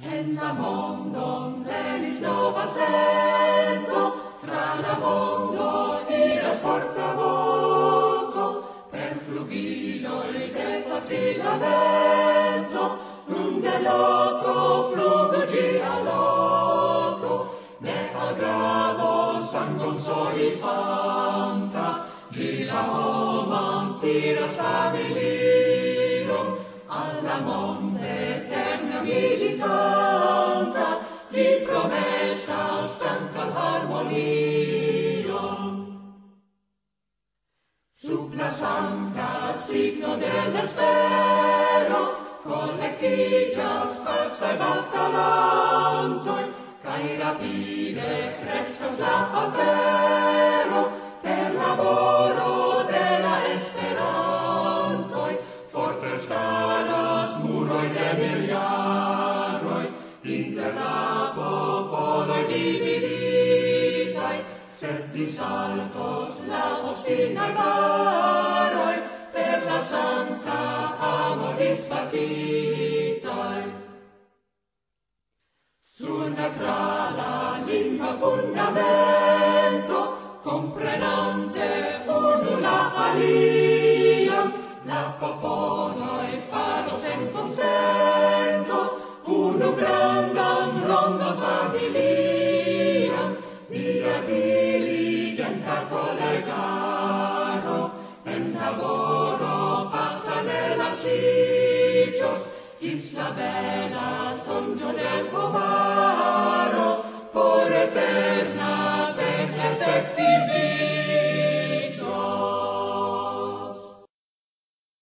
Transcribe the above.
En la mondon venis nova sento, tra la mondo iras porta voco, per flugiloi de facila vento, un de loco flugo gira loco, ne agravo sangon soli fanta, gira homan tiras familirum, alla monte di promessa santa harmonia sub la santa signo dell'espero collectigia sforza e battalantoi cae rapide crescas la afero per laboro della esperantoi fortes caras muroi de miliardi inter la popoloi dividitai, sed disaltos la obstinae baroi, per la santa amo dispartitai. Surna tra la lingua fundamento, comprenante unula aliam, la popoloi laboro pazza nella cicios, tis la bella songione comare.